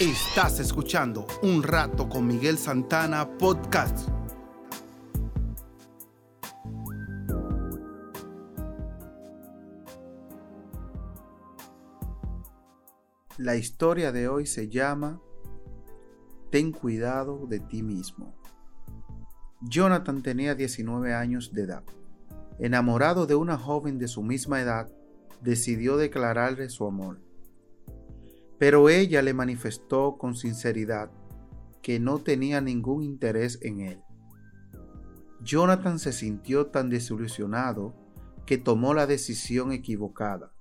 Estás escuchando Un Rato con Miguel Santana Podcast. La historia de hoy se llama Ten cuidado de ti mismo. Jonathan tenía 19 años de edad. Enamorado de una joven de su misma edad, decidió declararle su amor. Pero ella le manifestó con sinceridad que no tenía ningún interés en él. Jonathan se sintió tan desilusionado que tomó la decisión equivocada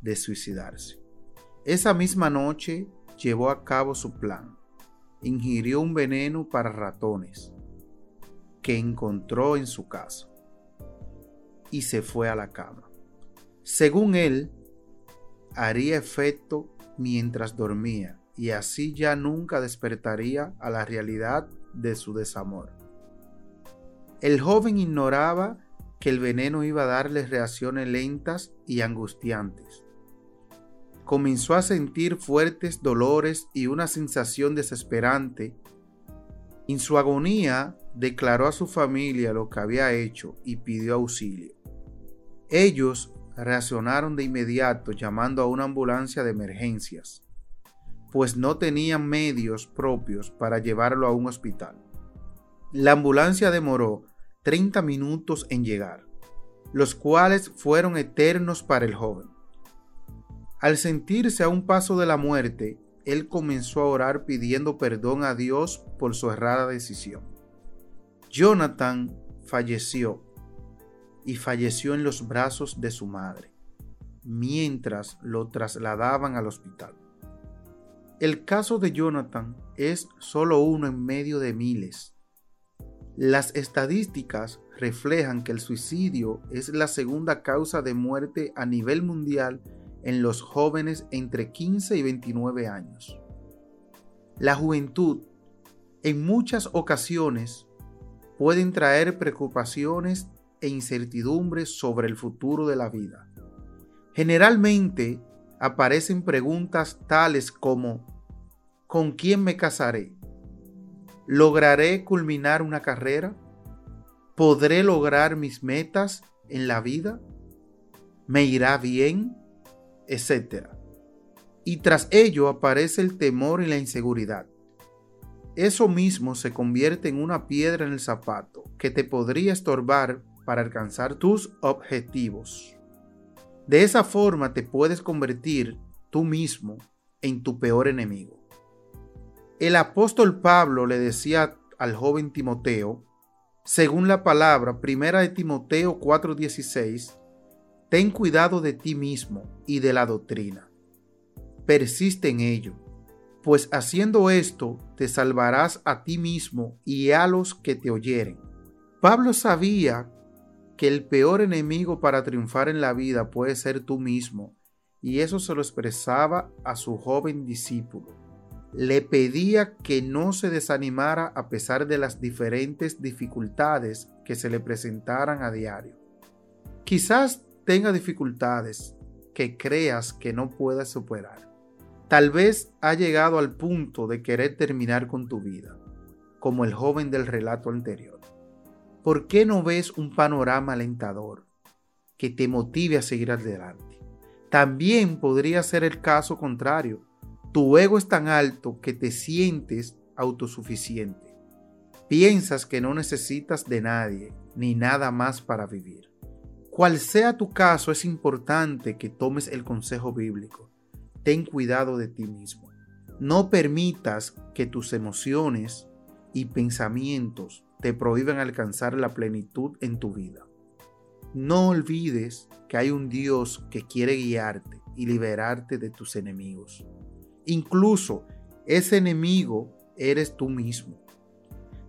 de suicidarse. Esa misma noche llevó a cabo su plan. Ingirió un veneno para ratones que encontró en su casa y se fue a la cama. Según él, haría efecto mientras dormía y así ya nunca despertaría a la realidad de su desamor. El joven ignoraba que el veneno iba a darle reacciones lentas y angustiantes. Comenzó a sentir fuertes dolores y una sensación desesperante. En su agonía declaró a su familia lo que había hecho y pidió auxilio. Ellos reaccionaron de inmediato llamando a una ambulancia de emergencias, pues no tenían medios propios para llevarlo a un hospital. La ambulancia demoró 30 minutos en llegar, los cuales fueron eternos para el joven. Al sentirse a un paso de la muerte, él comenzó a orar pidiendo perdón a Dios por su errada decisión. Jonathan falleció y falleció en los brazos de su madre, mientras lo trasladaban al hospital. El caso de Jonathan es solo uno en medio de miles. Las estadísticas reflejan que el suicidio es la segunda causa de muerte a nivel mundial en los jóvenes entre 15 y 29 años. La juventud en muchas ocasiones pueden traer preocupaciones e incertidumbre sobre el futuro de la vida. Generalmente aparecen preguntas tales como ¿con quién me casaré? ¿Lograré culminar una carrera? ¿Podré lograr mis metas en la vida? ¿Me irá bien? Etcétera. Y tras ello aparece el temor y la inseguridad. Eso mismo se convierte en una piedra en el zapato que te podría estorbar para alcanzar tus objetivos. De esa forma te puedes convertir tú mismo en tu peor enemigo. El apóstol Pablo le decía al joven Timoteo, según la palabra primera de Timoteo 4:16, ten cuidado de ti mismo y de la doctrina. Persiste en ello, pues haciendo esto te salvarás a ti mismo y a los que te oyeren. Pablo sabía que el peor enemigo para triunfar en la vida puede ser tú mismo, y eso se lo expresaba a su joven discípulo. Le pedía que no se desanimara a pesar de las diferentes dificultades que se le presentaran a diario. Quizás tenga dificultades que creas que no puedas superar. Tal vez ha llegado al punto de querer terminar con tu vida, como el joven del relato anterior. ¿Por qué no ves un panorama alentador que te motive a seguir adelante? También podría ser el caso contrario. Tu ego es tan alto que te sientes autosuficiente. Piensas que no necesitas de nadie ni nada más para vivir. Cual sea tu caso, es importante que tomes el consejo bíblico. Ten cuidado de ti mismo. No permitas que tus emociones y pensamientos te prohíben alcanzar la plenitud en tu vida. No olvides que hay un Dios que quiere guiarte y liberarte de tus enemigos. Incluso ese enemigo eres tú mismo.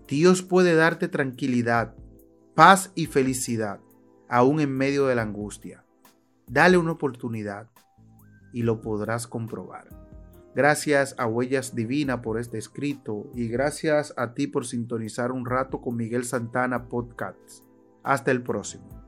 Dios puede darte tranquilidad, paz y felicidad, aún en medio de la angustia. Dale una oportunidad y lo podrás comprobar. Gracias a Huellas Divina por este escrito y gracias a ti por sintonizar un rato con Miguel Santana Podcast. Hasta el próximo.